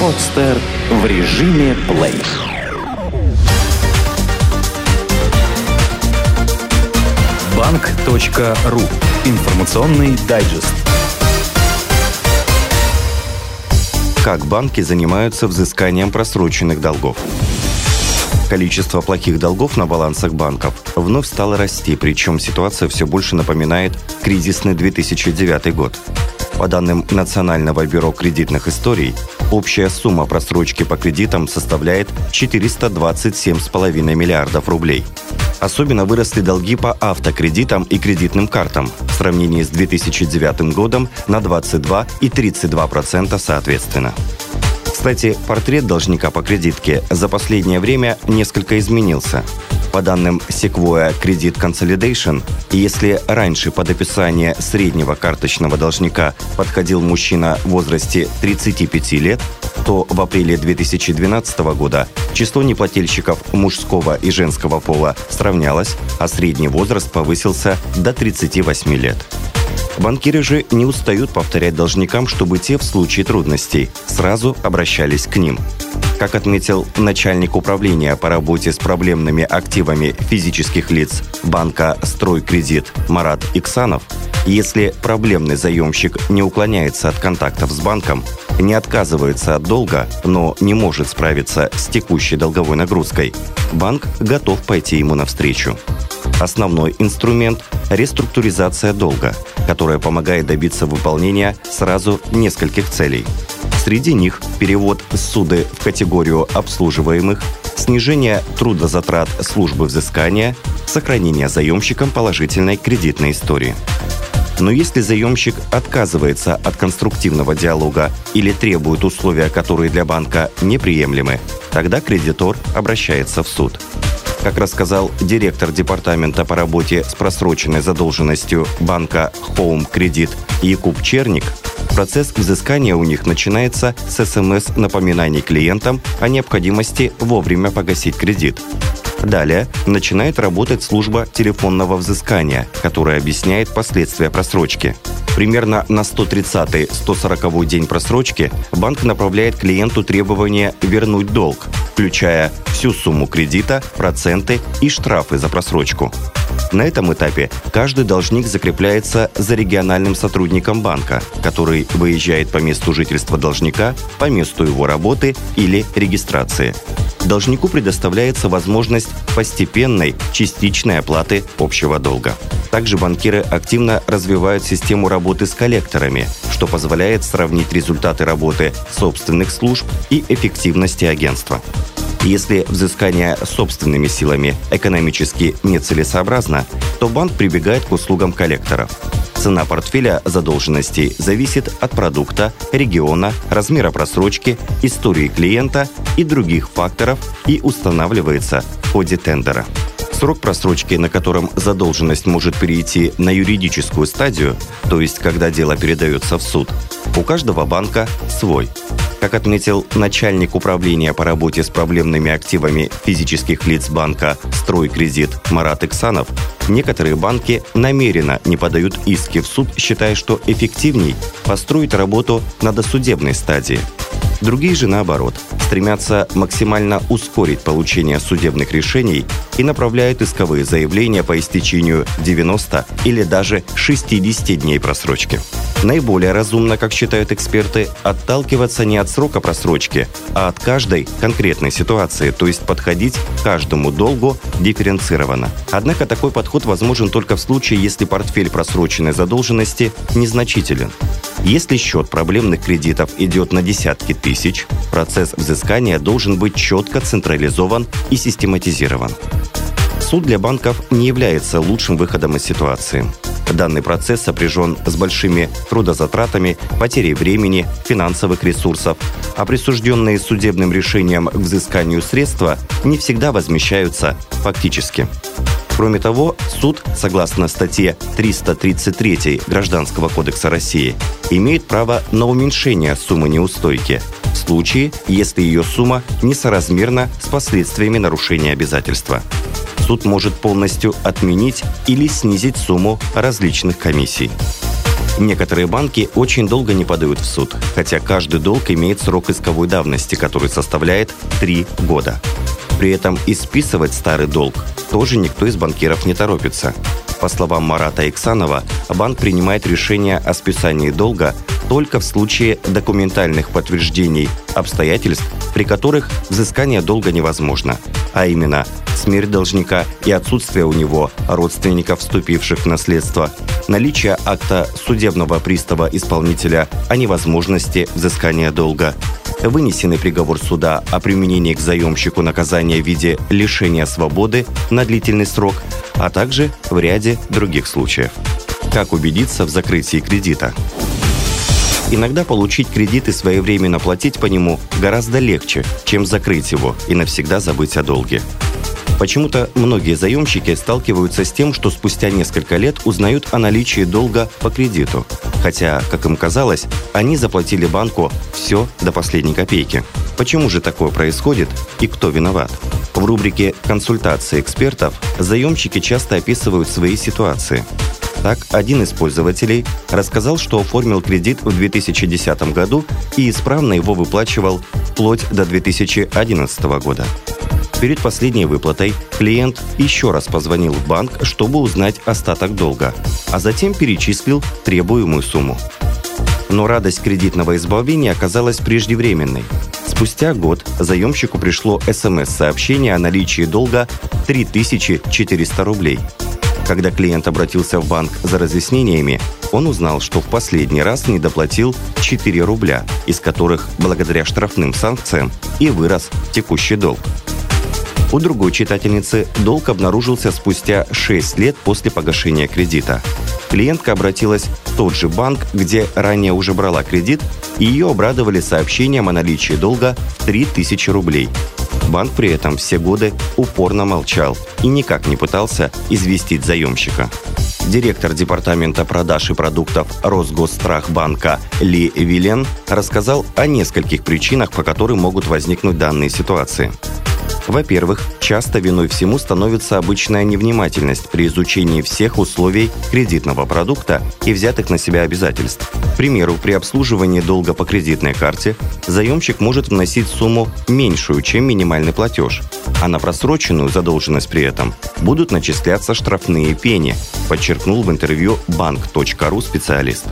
Подстер в режиме плей. Банк.ру. Информационный дайджест. Как банки занимаются взысканием просроченных долгов? Количество плохих долгов на балансах банков вновь стало расти, причем ситуация все больше напоминает кризисный 2009 год. По данным Национального бюро кредитных историй, общая сумма просрочки по кредитам составляет 427,5 миллиардов рублей. Особенно выросли долги по автокредитам и кредитным картам в сравнении с 2009 годом на 22 и 32% соответственно. Кстати, портрет должника по кредитке за последнее время несколько изменился. По данным Sequoia Credit Consolidation, если раньше под описание среднего карточного должника подходил мужчина в возрасте 35 лет, то в апреле 2012 года число неплательщиков мужского и женского пола сравнялось, а средний возраст повысился до 38 лет. Банкиры же не устают повторять должникам, чтобы те в случае трудностей сразу обращались к ним. Как отметил начальник управления по работе с проблемными активами физических лиц банка «Стройкредит» Марат Иксанов, если проблемный заемщик не уклоняется от контактов с банком, не отказывается от долга, но не может справиться с текущей долговой нагрузкой, банк готов пойти ему навстречу. Основной инструмент – реструктуризация долга, которая помогает добиться выполнения сразу нескольких целей. Среди них перевод суды в категорию обслуживаемых, снижение трудозатрат службы взыскания, сохранение заемщикам положительной кредитной истории. Но если заемщик отказывается от конструктивного диалога или требует условия, которые для банка неприемлемы, тогда кредитор обращается в суд. Как рассказал директор департамента по работе с просроченной задолженностью банка Home Credit Якуб Черник, процесс взыскания у них начинается с СМС-напоминаний клиентам о необходимости вовремя погасить кредит. Далее начинает работать служба телефонного взыскания, которая объясняет последствия просрочки. Примерно на 130-140 день просрочки банк направляет клиенту требование вернуть долг, включая всю сумму кредита, проценты и штрафы за просрочку. На этом этапе каждый должник закрепляется за региональным сотрудником банка, который выезжает по месту жительства должника, по месту его работы или регистрации. Должнику предоставляется возможность постепенной, частичной оплаты общего долга. Также банкиры активно развивают систему работы с коллекторами, что позволяет сравнить результаты работы собственных служб и эффективности агентства. Если взыскание собственными силами экономически нецелесообразно, то банк прибегает к услугам коллекторов. Цена портфеля задолженностей зависит от продукта, региона, размера просрочки, истории клиента и других факторов и устанавливается в ходе тендера. Срок просрочки, на котором задолженность может перейти на юридическую стадию, то есть когда дело передается в суд, у каждого банка свой – как отметил начальник управления по работе с проблемными активами физических лиц банка «Стройкредит» Марат Иксанов, некоторые банки намеренно не подают иски в суд, считая, что эффективней построить работу на досудебной стадии. Другие же, наоборот, стремятся максимально ускорить получение судебных решений и направляют исковые заявления по истечению 90 или даже 60 дней просрочки. Наиболее разумно, как считают эксперты, отталкиваться не от срока просрочки, а от каждой конкретной ситуации, то есть подходить к каждому долгу дифференцированно. Однако такой подход возможен только в случае, если портфель просроченной задолженности незначителен. Если счет проблемных кредитов идет на десятки тысяч, процесс взыскания должен быть четко централизован и систематизирован. Суд для банков не является лучшим выходом из ситуации. Данный процесс сопряжен с большими трудозатратами, потерей времени, финансовых ресурсов, а присужденные судебным решением к взысканию средства не всегда возмещаются фактически. Кроме того, суд, согласно статье 333 Гражданского кодекса России, имеет право на уменьшение суммы неустойки в случае, если ее сумма несоразмерна с последствиями нарушения обязательства суд может полностью отменить или снизить сумму различных комиссий. Некоторые банки очень долго не подают в суд, хотя каждый долг имеет срок исковой давности, который составляет 3 года. При этом и списывать старый долг тоже никто из банкиров не торопится. По словам Марата Иксанова, банк принимает решение о списании долга только в случае документальных подтверждений обстоятельств, при которых взыскание долга невозможно, а именно смерть должника и отсутствие у него родственников, вступивших в наследство, наличие акта судебного пристава исполнителя о невозможности взыскания долга, вынесенный приговор суда о применении к заемщику наказания в виде лишения свободы на длительный срок, а также в ряде других случаев. Как убедиться в закрытии кредита? Иногда получить кредит и своевременно платить по нему гораздо легче, чем закрыть его и навсегда забыть о долге. Почему-то многие заемщики сталкиваются с тем, что спустя несколько лет узнают о наличии долга по кредиту. Хотя, как им казалось, они заплатили банку все до последней копейки. Почему же такое происходит и кто виноват? В рубрике «Консультации экспертов» заемщики часто описывают свои ситуации. Так, один из пользователей рассказал, что оформил кредит в 2010 году и исправно его выплачивал вплоть до 2011 года. Перед последней выплатой клиент еще раз позвонил в банк, чтобы узнать остаток долга, а затем перечислил требуемую сумму. Но радость кредитного избавления оказалась преждевременной. Спустя год заемщику пришло СМС-сообщение о наличии долга 3400 рублей. Когда клиент обратился в банк за разъяснениями, он узнал, что в последний раз не доплатил 4 рубля, из которых, благодаря штрафным санкциям, и вырос текущий долг. У другой читательницы долг обнаружился спустя 6 лет после погашения кредита. Клиентка обратилась в тот же банк, где ранее уже брала кредит, и ее обрадовали сообщением о наличии долга в 3000 рублей. Банк при этом все годы упорно молчал и никак не пытался известить заемщика. Директор департамента продаж и продуктов Росгосстрахбанка Ли Вилен рассказал о нескольких причинах, по которым могут возникнуть данные ситуации. Во-первых, часто виной всему становится обычная невнимательность при изучении всех условий кредитного продукта и взятых на себя обязательств. К примеру, при обслуживании долга по кредитной карте заемщик может вносить сумму меньшую, чем минимальный платеж, а на просроченную задолженность при этом будут начисляться штрафные пени, подчеркнул в интервью банк.ру специалист.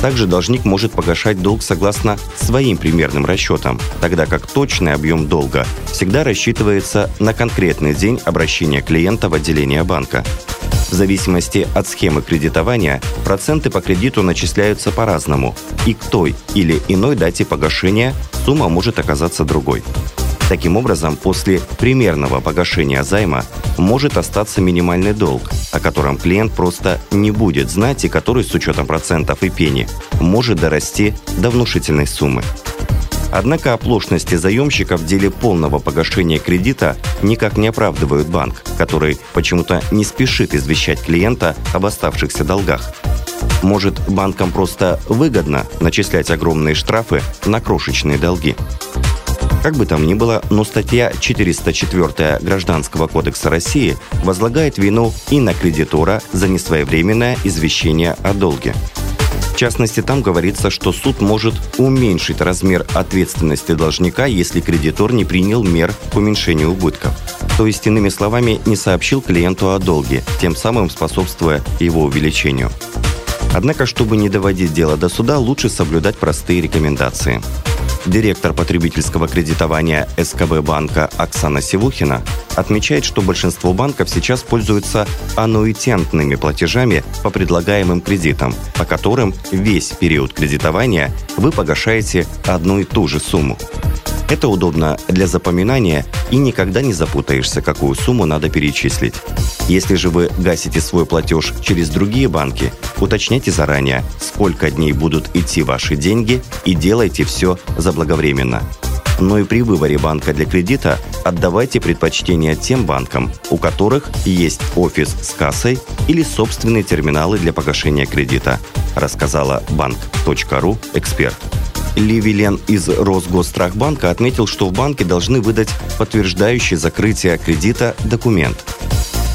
Также должник может погашать долг согласно своим примерным расчетам, тогда как точный объем долга всегда рассчитывается на конкретный день обращения клиента в отделение банка. В зависимости от схемы кредитования проценты по кредиту начисляются по-разному, и к той или иной дате погашения сумма может оказаться другой. Таким образом, после примерного погашения займа может остаться минимальный долг, о котором клиент просто не будет знать и который с учетом процентов и пени может дорасти до внушительной суммы. Однако оплошности заемщика в деле полного погашения кредита никак не оправдывают банк, который почему-то не спешит извещать клиента об оставшихся долгах. Может, банкам просто выгодно начислять огромные штрафы на крошечные долги. Как бы там ни было, но статья 404 Гражданского кодекса России возлагает вину и на кредитора за несвоевременное извещение о долге. В частности, там говорится, что суд может уменьшить размер ответственности должника, если кредитор не принял мер к уменьшению убытков. То есть, иными словами, не сообщил клиенту о долге, тем самым способствуя его увеличению. Однако, чтобы не доводить дело до суда, лучше соблюдать простые рекомендации. Директор потребительского кредитования СКБ банка Оксана Севухина отмечает, что большинство банков сейчас пользуются аннуитентными платежами по предлагаемым кредитам, по которым весь период кредитования вы погашаете одну и ту же сумму. Это удобно для запоминания и никогда не запутаешься, какую сумму надо перечислить. Если же вы гасите свой платеж через другие банки, уточняйте заранее, сколько дней будут идти ваши деньги и делайте все заблаговременно. Но и при выборе банка для кредита отдавайте предпочтение тем банкам, у которых есть офис с кассой или собственные терминалы для погашения кредита, рассказала банк.ру эксперт. Ли Вилен из Росгосстрахбанка отметил, что в банке должны выдать подтверждающий закрытие кредита документ.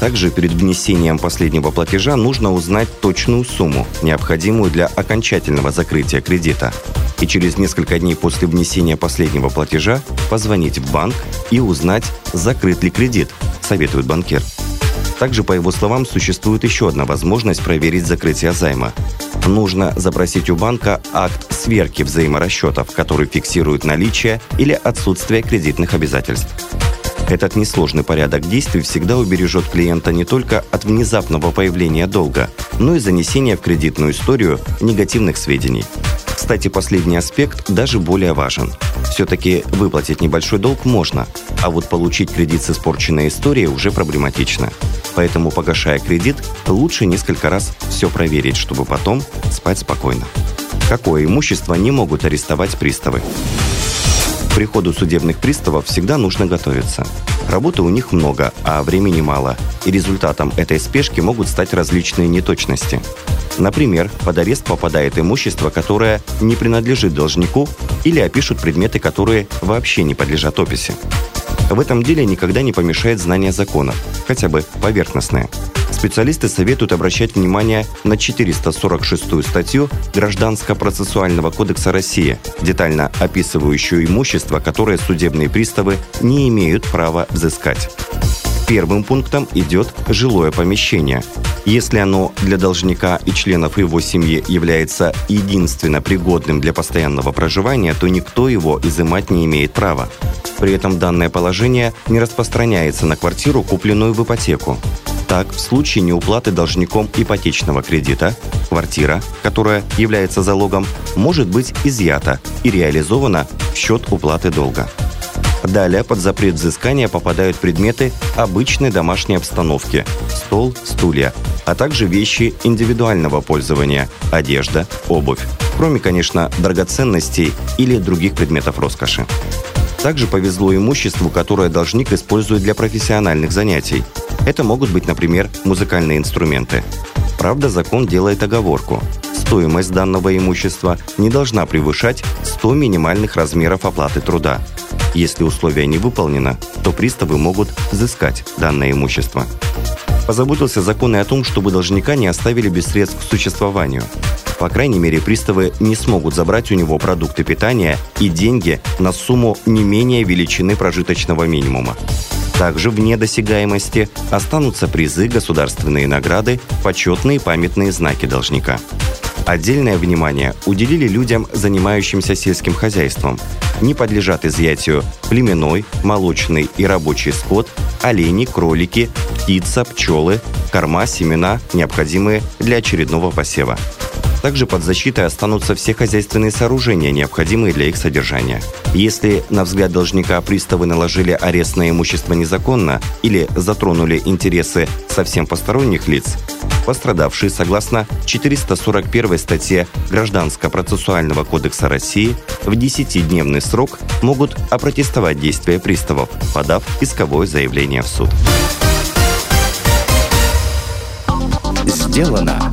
Также перед внесением последнего платежа нужно узнать точную сумму, необходимую для окончательного закрытия кредита. И через несколько дней после внесения последнего платежа позвонить в банк и узнать, закрыт ли кредит, советует банкир. Также, по его словам, существует еще одна возможность проверить закрытие займа. Нужно запросить у банка акт сверки взаиморасчетов, который фиксирует наличие или отсутствие кредитных обязательств. Этот несложный порядок действий всегда убережет клиента не только от внезапного появления долга, но и занесения в кредитную историю негативных сведений. Кстати, последний аспект даже более важен. Все-таки выплатить небольшой долг можно, а вот получить кредит с испорченной историей уже проблематично. Поэтому, погашая кредит, лучше несколько раз все проверить, чтобы потом спать спокойно. Какое имущество не могут арестовать приставы? приходу судебных приставов всегда нужно готовиться. Работы у них много, а времени мало, и результатом этой спешки могут стать различные неточности. Например, под арест попадает имущество, которое не принадлежит должнику, или опишут предметы, которые вообще не подлежат описи. В этом деле никогда не помешает знание законов, хотя бы поверхностное – Специалисты советуют обращать внимание на 446 статью Гражданско-процессуального кодекса России, детально описывающую имущество, которое судебные приставы не имеют права взыскать. Первым пунктом идет жилое помещение. Если оно для должника и членов его семьи является единственно пригодным для постоянного проживания, то никто его изымать не имеет права. При этом данное положение не распространяется на квартиру, купленную в ипотеку. Так, в случае неуплаты должником ипотечного кредита, квартира, которая является залогом, может быть изъята и реализована в счет уплаты долга. Далее под запрет взыскания попадают предметы обычной домашней обстановки – стол, стулья, а также вещи индивидуального пользования – одежда, обувь, кроме, конечно, драгоценностей или других предметов роскоши. Также повезло имуществу, которое должник использует для профессиональных занятий – это могут быть, например, музыкальные инструменты. Правда, закон делает оговорку. Стоимость данного имущества не должна превышать 100 минимальных размеров оплаты труда. Если условие не выполнено, то приставы могут взыскать данное имущество. Позаботился закон и о том, чтобы должника не оставили без средств к существованию. По крайней мере, приставы не смогут забрать у него продукты питания и деньги на сумму не менее величины прожиточного минимума. Также вне досягаемости останутся призы, государственные награды, почетные памятные знаки должника. Отдельное внимание уделили людям, занимающимся сельским хозяйством. Не подлежат изъятию племенной, молочный и рабочий скот, олени, кролики, птица, пчелы, корма, семена, необходимые для очередного посева. Также под защитой останутся все хозяйственные сооружения, необходимые для их содержания. Если, на взгляд должника, приставы наложили арест на имущество незаконно или затронули интересы совсем посторонних лиц, пострадавшие, согласно 441 статье Гражданско-процессуального кодекса России, в 10-дневный срок могут опротестовать действия приставов, подав исковое заявление в суд. Сделано